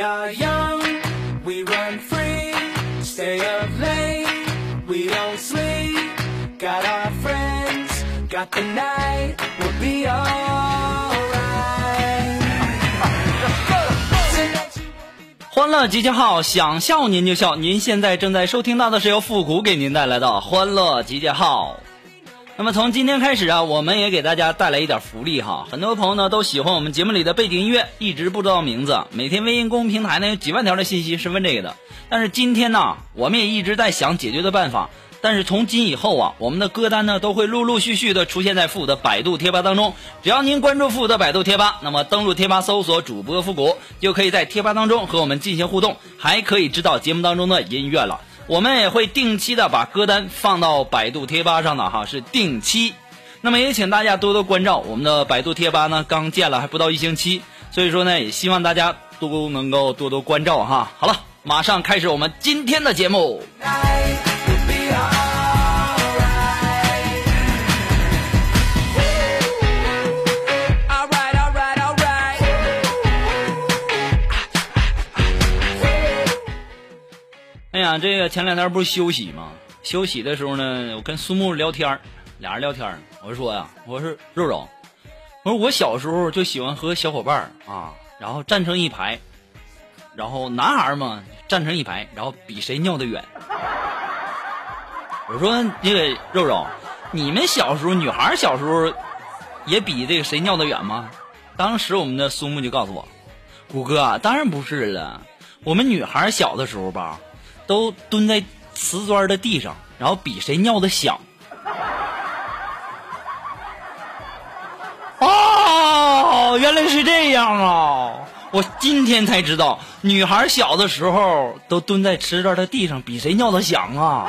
We are young, we run free, stay up late, we don't sleep. Got our friends, got the night, we'll be alright. 欢乐集结号，想笑您就笑。您现在正在收听到的是由复古给您带来的欢乐集结号。那么从今天开始啊，我们也给大家带来一点福利哈。很多朋友呢都喜欢我们节目里的背景音乐，一直不知道名字。每天微信公平台呢有几万条的信息是问这个的，但是今天呢，我们也一直在想解决的办法。但是从今以后啊，我们的歌单呢都会陆陆续续的出现在复古的百度贴吧当中。只要您关注复古的百度贴吧，那么登录贴吧搜索主播复古，就可以在贴吧当中和我们进行互动，还可以知道节目当中的音乐了。我们也会定期的把歌单放到百度贴吧上的哈，是定期。那么也请大家多多关照我们的百度贴吧呢，刚建了还不到一星期，所以说呢，也希望大家都能够多多关照哈。好了，马上开始我们今天的节目。这个前两天不是休息吗？休息的时候呢，我跟苏木聊天俩人聊天我说呀，我说肉肉，我说我小时候就喜欢和小伙伴啊，然后站成一排，然后男孩嘛站成一排，然后比谁尿的远。我说那个肉肉，你们小时候女孩小时候也比这个谁尿的远吗？当时我们的苏木就告诉我，谷哥当然不是了，我们女孩小的时候吧。都蹲在瓷砖的地上，然后比谁尿的响。哦，原来是这样啊！我今天才知道，女孩小的时候都蹲在瓷砖的地上比谁尿的响啊！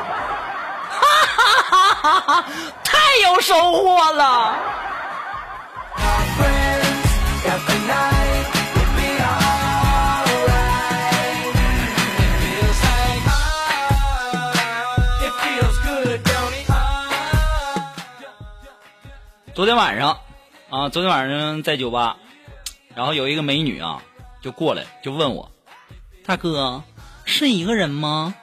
哈哈哈哈哈！太有收获了。昨天晚上，啊，昨天晚上在酒吧，然后有一个美女啊，就过来就问我，大哥是一个人吗？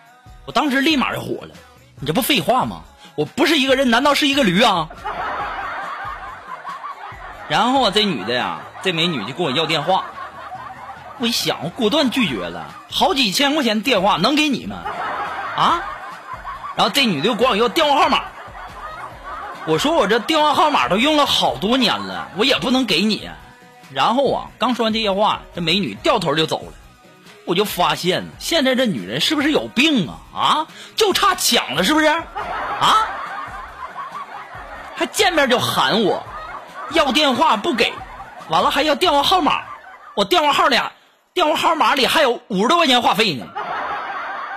我当时立马就火了，你这不废话吗？我不是一个人，难道是一个驴啊？然后啊，这女的呀，这美女就跟我要电话，我一想，我果断拒绝了，好几千块钱电话能给你吗？啊？然后这女的又管我要电话号码。我说我这电话号码都用了好多年了，我也不能给你。然后啊，刚说完这些话，这美女掉头就走了。我就发现现在这女人是不是有病啊？啊，就差抢了，是不是？啊，还见面就喊我要电话不给，完了还要电话号码，我电话号里电话号码里还有五十多块钱话费呢，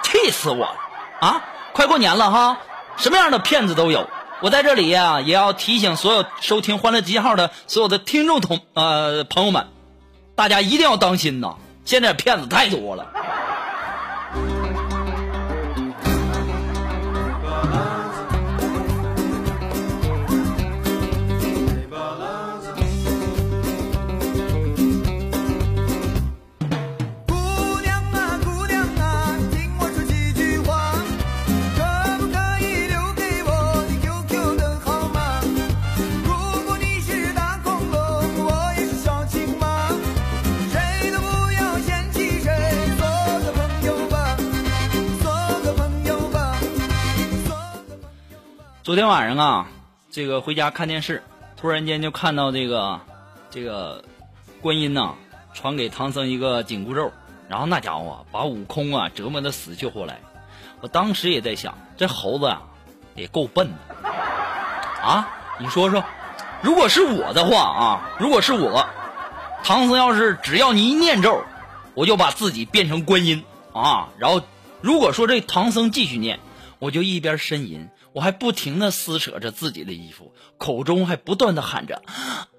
气死我了！啊，快过年了哈，什么样的骗子都有。我在这里呀，也要提醒所有收听《欢乐集结号》的所有的听众同呃朋友们，大家一定要当心呐！现在骗子太多了。昨天晚上啊，这个回家看电视，突然间就看到这个这个观音呐、传给唐僧一个紧箍咒，然后那家伙啊把悟空啊折磨的死去活来。我当时也在想，这猴子啊也够笨的啊！你说说，如果是我的话啊，如果是我，唐僧要是只要你一念咒，我就把自己变成观音啊。然后如果说这唐僧继续念，我就一边呻吟，我还不停的撕扯着自己的衣服，口中还不断的喊着：“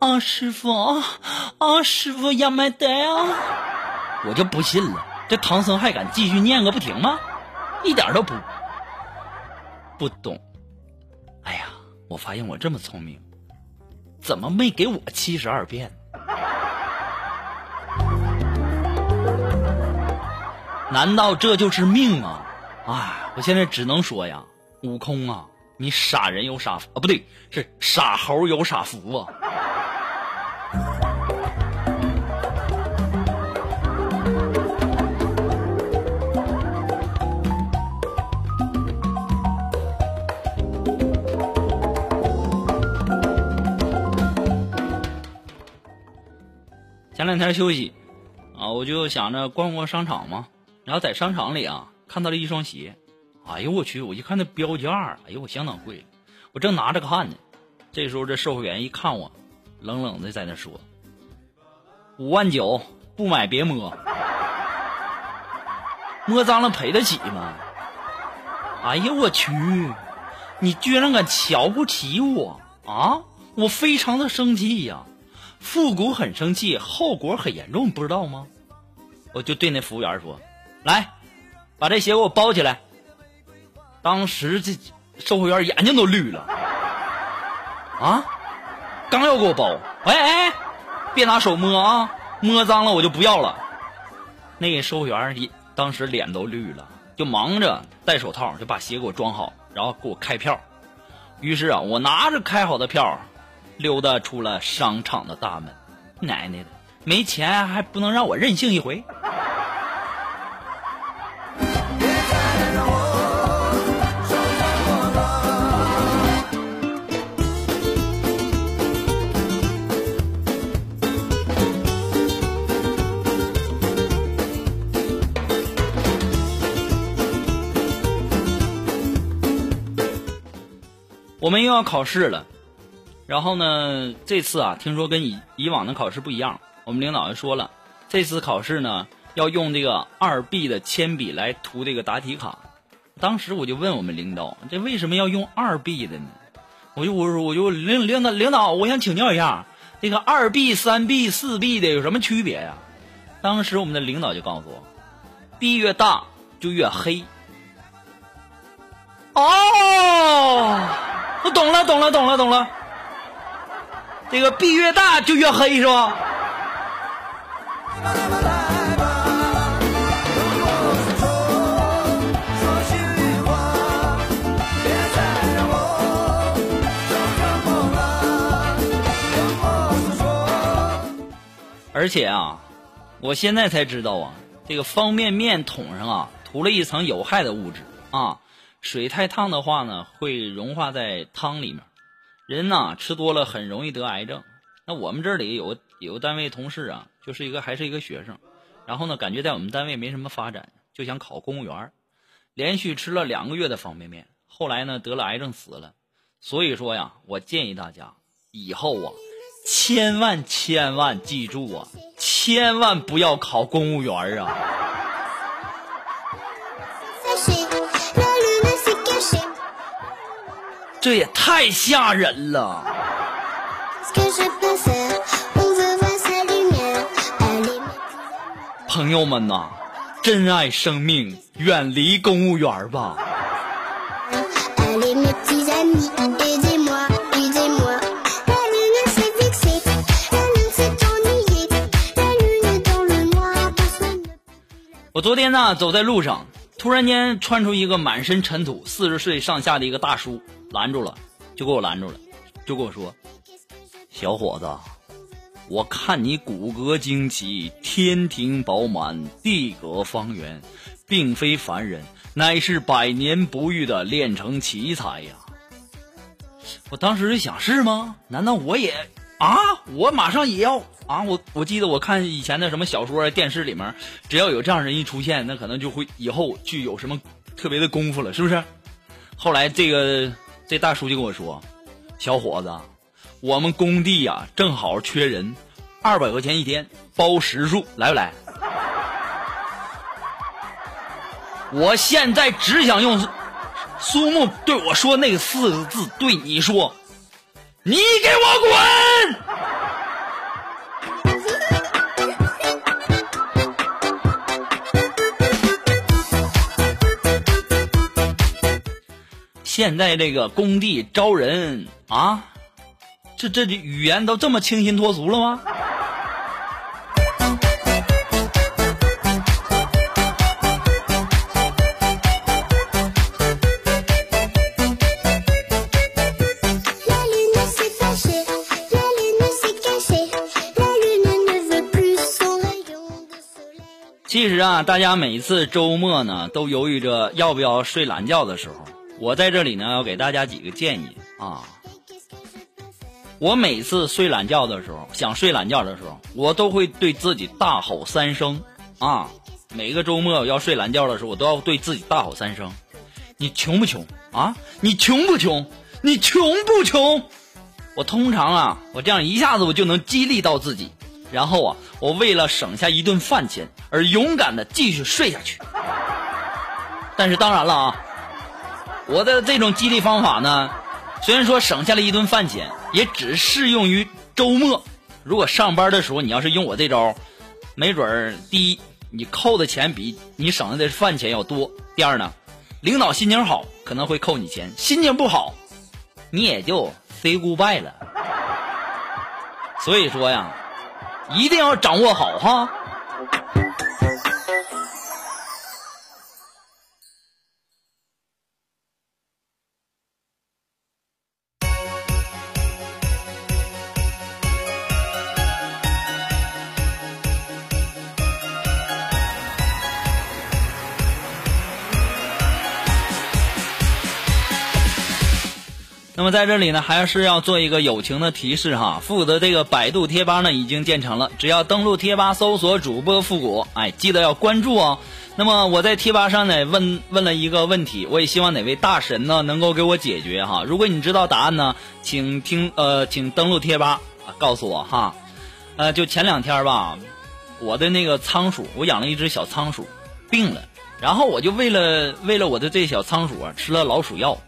啊，师傅，啊，师傅呀，麦得啊！”我就不信了，这唐僧还敢继续念个不停吗？一点都不不懂。哎呀，我发现我这么聪明，怎么没给我七十二变？难道这就是命吗？哎，我现在只能说呀，悟空啊，你傻人有傻福啊，不对，是傻猴有傻福啊。前两天休息啊，我就想着逛逛商场嘛，然后在商场里啊看到了一双鞋，哎呦我去！我一看那标价，哎呦我相当贵，我正拿着看呢，这时候这售货员一看我，冷冷的在那说：“五万九，不买别摸，摸脏了赔得起吗？”哎呦我去！你居然敢瞧不起我啊！我非常的生气呀、复古很生气，后果很严重，不知道吗？我就对那服务员说：“来，把这鞋给我包起来。”当时这售货员眼睛都绿了，啊！刚要给我包，哎哎，别拿手摸啊，摸脏了我就不要了。那个售货员一当时脸都绿了，就忙着戴手套就把鞋给我装好，然后给我开票。于是啊，我拿着开好的票，溜达出了商场的大门。奶奶的，没钱还不能让我任性一回？我们又要考试了，然后呢，这次啊，听说跟以以往的考试不一样，我们领导就说了，这次考试呢要用这个二 B 的铅笔来涂这个答题卡。当时我就问我们领导，这为什么要用二 B 的呢？我就我说我就领领导领导，我想请教一下，这个二 B、三 B、四 B 的有什么区别呀？当时我们的领导就告诉我，B 越大就越黑。哦，我懂了，懂了，懂了，懂了。这个币越大就越黑是吧？而且啊，我现在才知道啊，这个方便面桶上啊涂了一层有害的物质啊，水太烫的话呢会融化在汤里面，人呐吃多了很容易得癌症。那我们这里有有个单位同事啊，就是一个还是一个学生，然后呢，感觉在我们单位没什么发展，就想考公务员，连续吃了两个月的方便面，后来呢得了癌症死了。所以说呀，我建议大家以后啊，千万千万记住啊，千万不要考公务员啊！这也太吓人了。朋友们呐，珍爱生命，远离公务员吧。我昨天呢，走在路上，突然间窜出一个满身尘土、四十岁上下的一个大叔，拦住了，就给我拦住了，就跟我说：“小伙子，我看你骨骼惊奇，天庭饱满，地阁方圆，并非凡人，乃是百年不遇的炼成奇才呀！”我当时就想，是吗？难道我也啊？我马上也要。啊，我我记得我看以前的什么小说、电视里面，只要有这样人一出现，那可能就会以后具有什么特别的功夫了，是不是？后来这个这大叔就跟我说：“小伙子，我们工地呀正好缺人，二百块钱一天，包食宿，来不来？”我现在只想用苏木对我说那四个字对你说：“你给我滚！”现在这个工地招人啊，这这语言都这么清新脱俗了吗？其实啊，大家每一次周末呢，都犹豫着要不要睡懒觉的时候。我在这里呢，要给大家几个建议啊。我每次睡懒觉的时候，想睡懒觉的时候，我都会对自己大吼三声啊。每个周末要睡懒觉的时候，我都要对自己大吼三声：你穷不穷啊？你穷不穷？你穷不穷？我通常啊，我这样一下子我就能激励到自己，然后啊，我为了省下一顿饭钱而勇敢的继续睡下去。但是当然了啊。我的这种激励方法呢，虽然说省下了一顿饭钱，也只适用于周末。如果上班的时候你要是用我这招，没准儿第一你扣的钱比你省下的饭钱要多；第二呢，领导心情好可能会扣你钱，心情不好你也就 say goodbye 了。所以说呀，一定要掌握好哈。在这里呢，还是要做一个友情的提示哈。负责这个百度贴吧呢已经建成了，只要登录贴吧搜索主播复古，哎，记得要关注哦。那么我在贴吧上呢问问了一个问题，我也希望哪位大神呢能够给我解决哈。如果你知道答案呢，请听呃，请登录贴吧告诉我哈。呃，就前两天吧，我的那个仓鼠，我养了一只小仓鼠病了，然后我就为了为了我的这小仓鼠啊吃了老鼠药，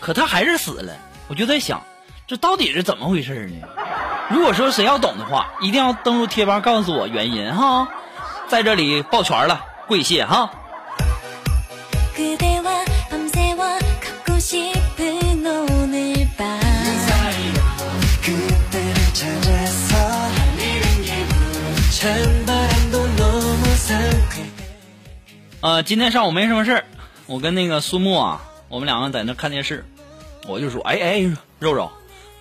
可它还是死了。我就在想，这到底是怎么回事呢？如果说谁要懂的话，一定要登录贴吧告诉我原因哈。在这里抱拳了，跪谢哈。呃，今天上午没什么事儿，我跟那个苏木啊，我们两个在那看电视。我就说，哎哎，肉肉，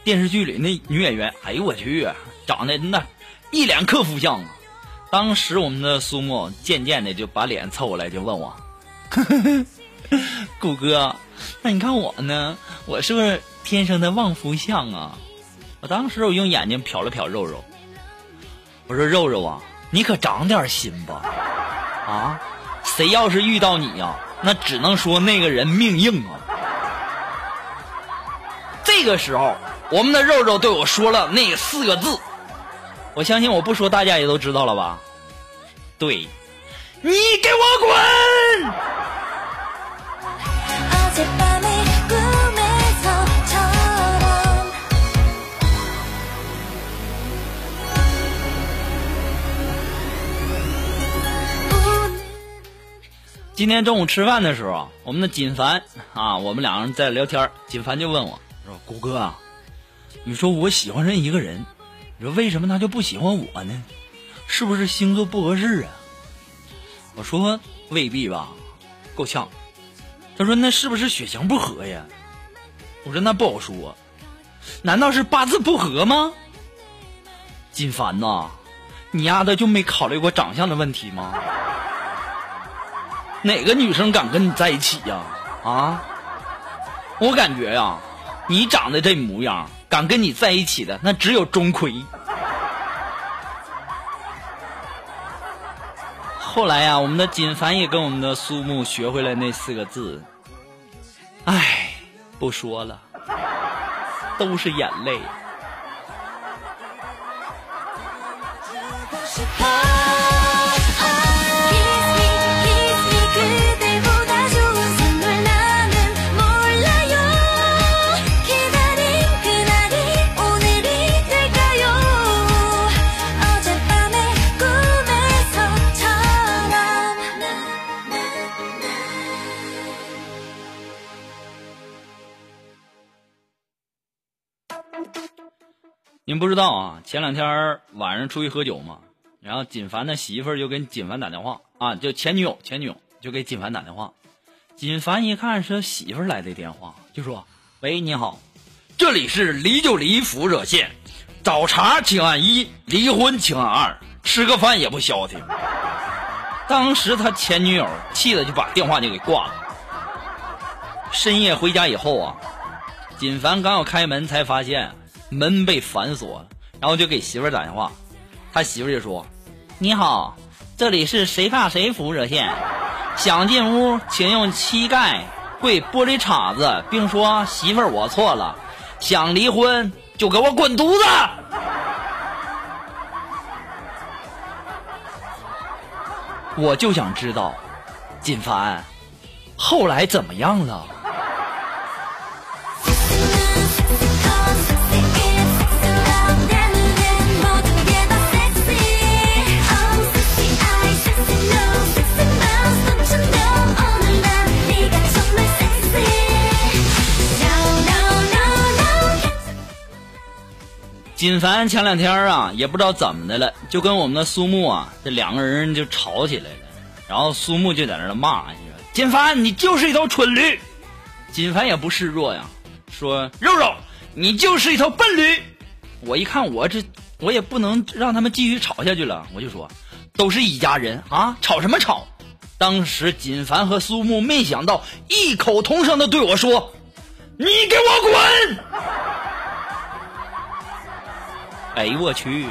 电视剧里那女演员，哎呦我去，长得那一脸克夫相啊！当时我们的苏木渐渐的就把脸凑过来，就问我：“ 谷哥，那你看我呢？我是不是天生的旺夫相啊？”我当时我用眼睛瞟了瞟肉肉，我说肉肉啊，你可长点心吧，啊，谁要是遇到你呀、那只能说那个人命硬啊。这个时候我们的肉肉对我说了那四个字。我相信我不说大家也都知道了吧？对。你给我滚！今天中午吃饭的时候我们的锦凡啊我们两个人在聊天锦凡就问我说：“谷哥啊，你说我喜欢上一个人，你说为什么他就不喜欢我呢？是不是星座不合适啊？”我说：“未必吧，够呛。”他说：“那是不是血型不合呀？”我说：“那不好说，难道是八字不合吗？”金凡呐，你丫的就没考虑过长相的问题吗？哪个女生敢跟你在一起呀？啊，我感觉呀，你长得这模样，敢跟你在一起的那只有钟馗。后来呀，我们的锦凡也跟我们的苏木学会了那四个字。唉，不说了，都是眼泪。你不知道啊，前两天晚上出去喝酒嘛，然后锦凡的媳妇就跟锦凡打电话啊，就前女友，前女友就给锦凡打电话。锦凡一看是媳妇来的电话，就说：“喂，你好，这里是离就离服务热线，找茬请按一，离婚请按二，吃个饭也不消停。”当时他前女友气的就把电话就给挂了。深夜回家以后啊，锦凡刚要开门，才发现门被反锁了，然后就给媳妇儿打电话，他媳妇儿就说：“你好，这里是谁怕谁服务热线，想进屋请用膝盖跪玻璃碴子，并说媳妇儿我错了，想离婚就给我滚犊子。”我就想知道，锦凡后来怎么样了？锦凡前两天啊，也不知道怎么的了，就跟我们的苏木啊，这两个人就吵起来了。然后苏木就在那骂，你说锦凡你就是一头蠢驴。锦凡也不示弱呀，说肉肉你就是一头笨驴。我一看我这我也不能让他们继续吵下去了，我就说都是一家人啊，吵什么吵？当时锦凡和苏木没想到异口同声的对我说：“你给我滚！”哎呦我去！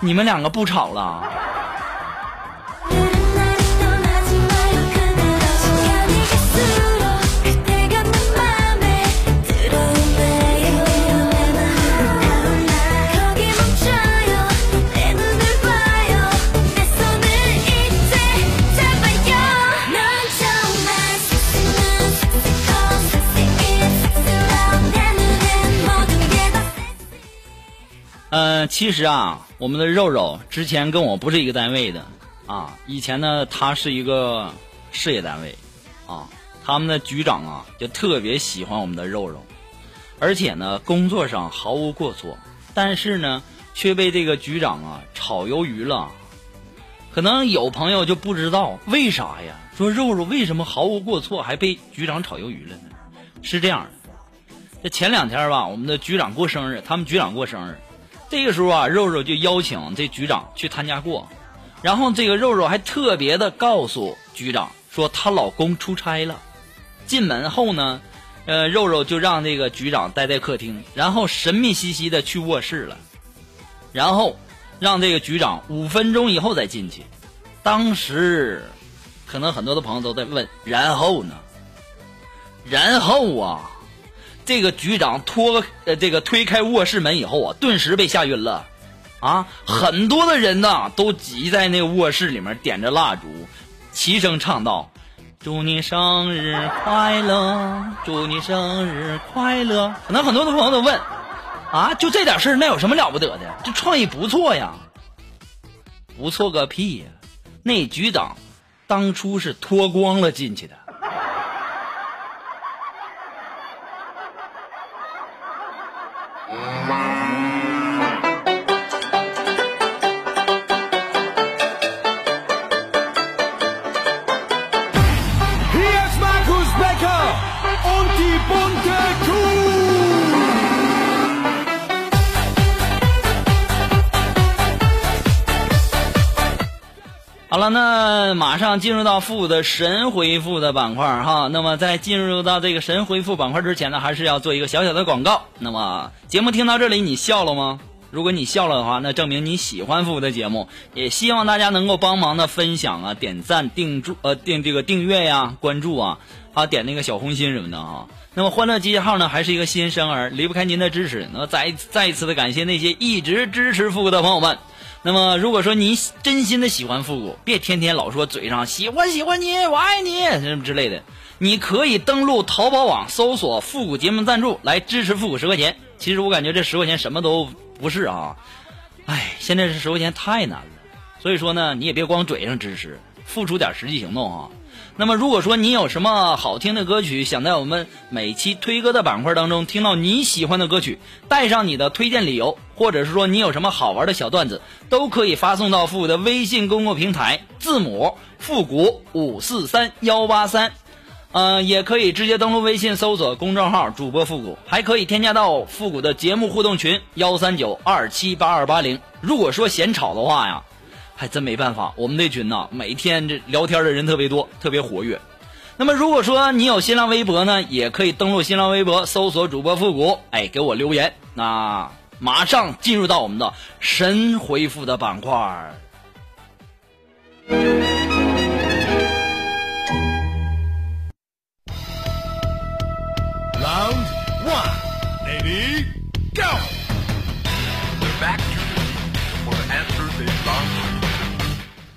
你们两个不吵了？嗯，其实啊，我们的肉肉之前跟我不是一个单位的啊。以前呢，他是一个事业单位啊，他们的局长啊就特别喜欢我们的肉肉，而且呢，工作上毫无过错，但是呢，却被这个局长啊炒鱿鱼了。可能有朋友就不知道为啥呀？说肉肉为什么毫无过错还被局长炒鱿鱼了呢？是这样的，这前两天吧，我们的局长过生日，他们局长过生日，这个时候啊，肉肉就邀请这局长去他家过，然后这个肉肉还特别的告诉局长说她老公出差了。进门后呢，呃，肉肉就让这个局长待在客厅，然后神秘兮兮的去卧室了，然后让这个局长五分钟以后再进去。当时，可能很多的朋友都在问，然后呢？然后啊，这个局长拖呃这个推开卧室门以后啊，顿时被吓晕了，啊，很多的人呐都挤在那个卧室里面点着蜡烛，齐声唱道：“祝你生日快乐，祝你生日快乐。”可能很多的朋友都问，啊，就这点事儿，那有什么了不得的？这创意不错呀，不错个屁呀！那局长当初是脱光了进去的。了，那马上进入到复古的神回复的板块哈。那么在进入到这个神回复板块之前呢，还是要做一个小小的广告。那么节目听到这里，你笑了吗？如果你笑了的话，那证明你喜欢复古的节目。也希望大家能够帮忙的分享啊、点赞、订注呃订这个订阅呀、关注啊，还有点那个小红心什么的啊。那么欢乐集结号呢，还是一个新生儿，离不开您的支持。那么再再一次的感谢那些一直支持复古的朋友们。那么，如果说你真心的喜欢复古，别天天老说嘴上喜欢喜欢你，我爱你什么之类的，你可以登录淘宝网搜索“复古节目赞助”来支持复古十块钱。其实我感觉这十块钱什么都不是啊，哎，现在这十块钱太难了，所以说呢，你也别光嘴上支持，付出点实际行动啊。那么，如果说你有什么好听的歌曲，想在我们每期推歌的板块当中听到你喜欢的歌曲，带上你的推荐理由，或者是说你有什么好玩的小段子，都可以发送到复古的微信公共平台，字母复古五四三幺八三，呃，也可以直接登录微信搜索公众号主播复古，还可以添加到复古的节目互动群幺三九二七八二八零。如果说嫌吵的话呀。还真没办法，我们这群呐，每天这聊天的人特别多，特别活跃。那么如果说你有新浪微博呢，也可以登录新浪微博，搜索主播复古，哎，给我留言。那马上进入到我们的神回复的板块。Round one. Ready, go.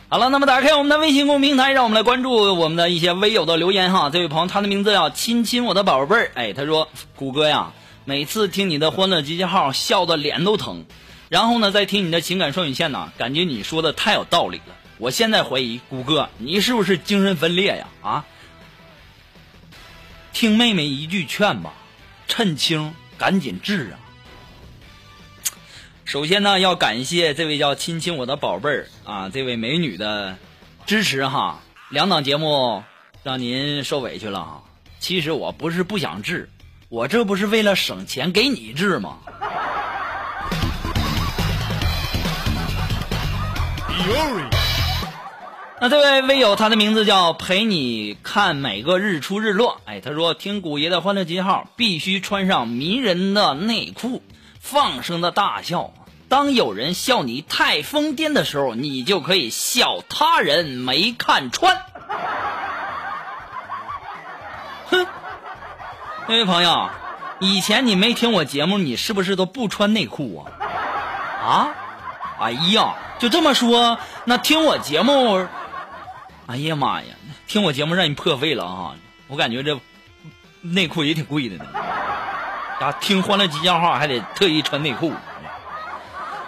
好了，那么打开我们的微信公众平台，让我们来关注我们的一些微友的留言哈。这位朋友，他的名字叫亲亲我的宝贝儿，哎，他说谷歌呀，每次听你的欢乐集结号，笑的脸都疼。然后呢，再听你的情感双语线呢，感觉你说的太有道理了。我现在怀疑谷歌，你是不是精神分裂呀？啊，听妹妹一句劝吧，趁轻赶紧治啊！首先呢，要感谢这位叫亲亲我的宝贝儿啊，这位美女的支持哈。两档节目让您受委屈了啊。其实我不是不想治，我这不是为了省钱给你治吗？那这位微友，他的名字叫陪你看每个日出日落。哎，他说听古爷的欢乐集号，必须穿上迷人的内裤，放声的大笑。当有人笑你太疯癫的时候，你就可以笑他人没看穿。哼，那位朋友，以前你没听我节目，你是不是都不穿内裤啊？啊？哎呀，就这么说，那听我节目。哎呀妈呀！听我节目让你破费了啊！我感觉这内裤也挺贵的呢。啊，听欢乐集结号还得特意穿内裤。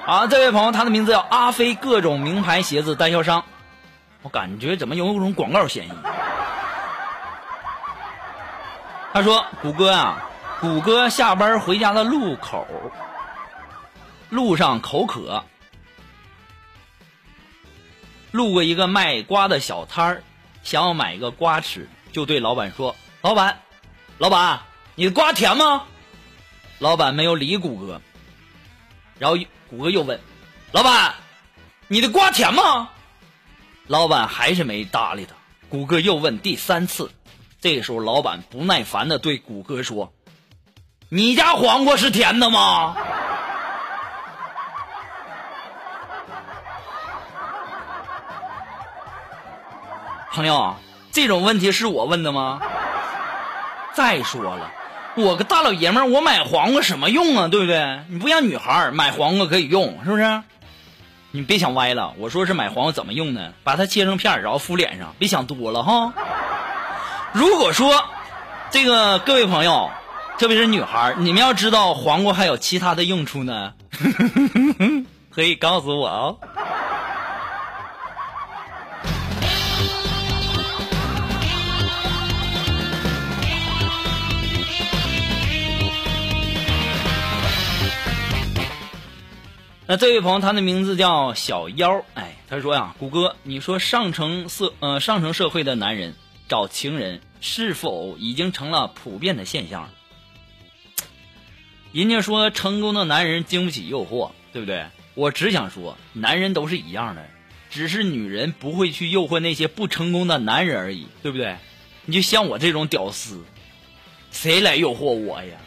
啊，这位朋友，他的名字叫阿飞，各种名牌鞋子代销商。我感觉怎么有一种广告嫌疑？他说：“谷歌啊，谷歌下班回家的路口，路上口渴，路过一个卖瓜的小摊儿，想要买一个瓜吃，就对老板说：‘老板，老板，你的瓜甜吗？’老板没有理谷歌，然后谷歌又问：‘老板，你的瓜甜吗？’老板还是没搭理他。谷歌又问第三次：‘这个时候，老板不耐烦的对谷歌说：“你家黄瓜是甜的吗？” 朋友，这种问题是我问的吗？再说了，我个大老爷们儿，我买黄瓜什么用啊？对不对？你不像女孩儿买黄瓜可以用，是不是？你别想歪了，我说是买黄瓜怎么用呢？把它切成片儿，然后敷脸上，别想多了哈。如果说这个各位朋友，特别是女孩儿，你们要知道黄瓜还有其他的用处呢，可以告诉我哦。那这位朋友，他的名字叫小妖，哎，他说呀，谷歌，你说上层社呃上层社会的男人找情人，是否已经成了普遍的现象？人家说成功的男人经不起诱惑，对不对？我只想说，男人都是一样的，只是女人不会去诱惑那些不成功的男人而已，对不对？你就像我这种屌丝，谁来诱惑我呀？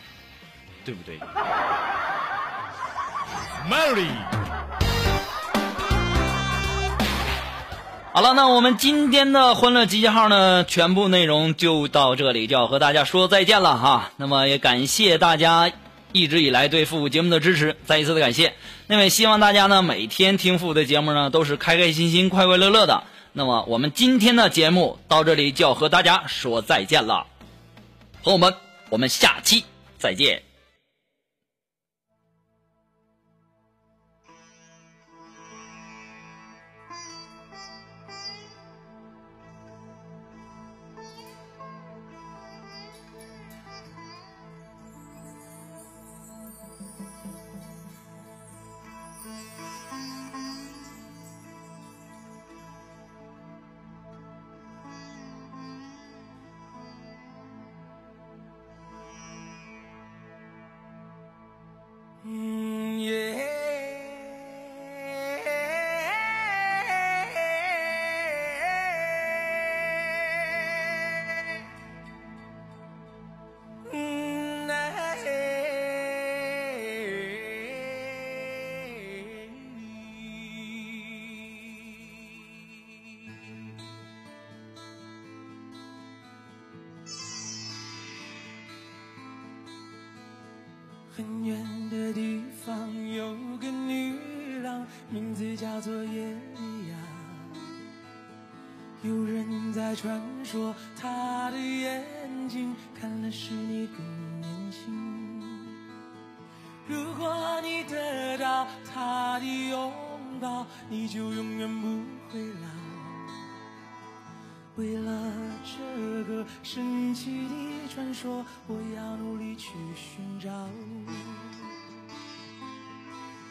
对不对？Mary，好了，那我们今天的欢乐集结号呢，全部内容就到这里，就要和大家说再见了哈。那么也感谢大家一直以来对复古节目的支持，再一次的感谢。那么也希望大家呢每天听复古的节目呢都是开开心心、快快乐乐的。那么我们今天的节目到这里就要和大家说再见了，朋友们，我们下期再见。很远的地方有个女郎，名字叫做耶利亚。有人在传说，她的眼睛看了使你更年轻。如果你得到她的拥抱，你就永远不会老。为了这个神奇的传说，我要努力去寻找。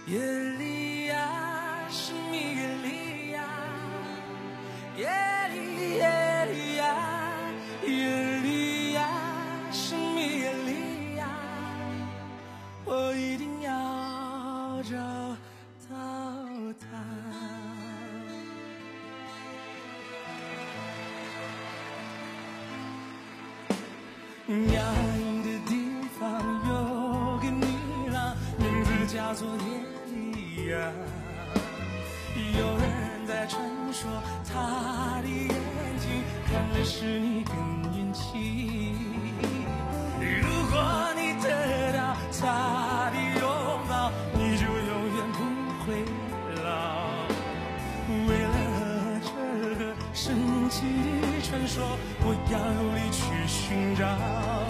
耶利亚，是你耶利亚，耶利耶叫做耶利亚。有人在传说，她的眼睛看了使你更年轻。如果你得到她的拥抱，你就永远不会老。为了这个神奇的传说，我要努力去寻找。